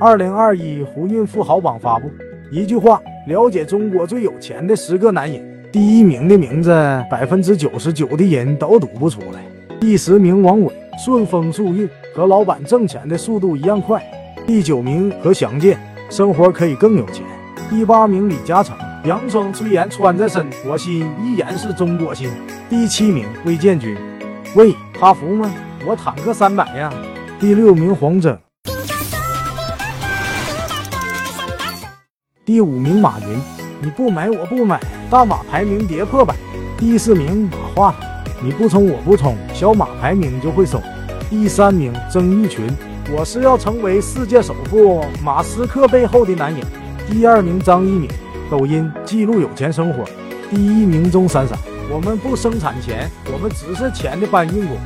二零二一胡运富豪榜发布，一句话了解中国最有钱的十个男人。第一名的名字，百分之九十九的人都读不出来。第十名王伟，顺风顺运，和老板挣钱的速度一样快。第九名何祥健，生活可以更有钱。第八名李嘉诚，洋装虽然穿在身，我心依然是中国心。第七名魏建军，喂，哈弗吗？我坦克三百呀。第六名黄峥。第五名马云，你不买我不买，大马排名跌破百。第四名马化腾，你不冲我不冲，小马排名就会收。第三名曾毓群，我是要成为世界首富，马斯克背后的男人。第二名张一鸣，抖音记录有钱生活。第一名钟闪闪，我们不生产钱，我们只是钱的搬运工。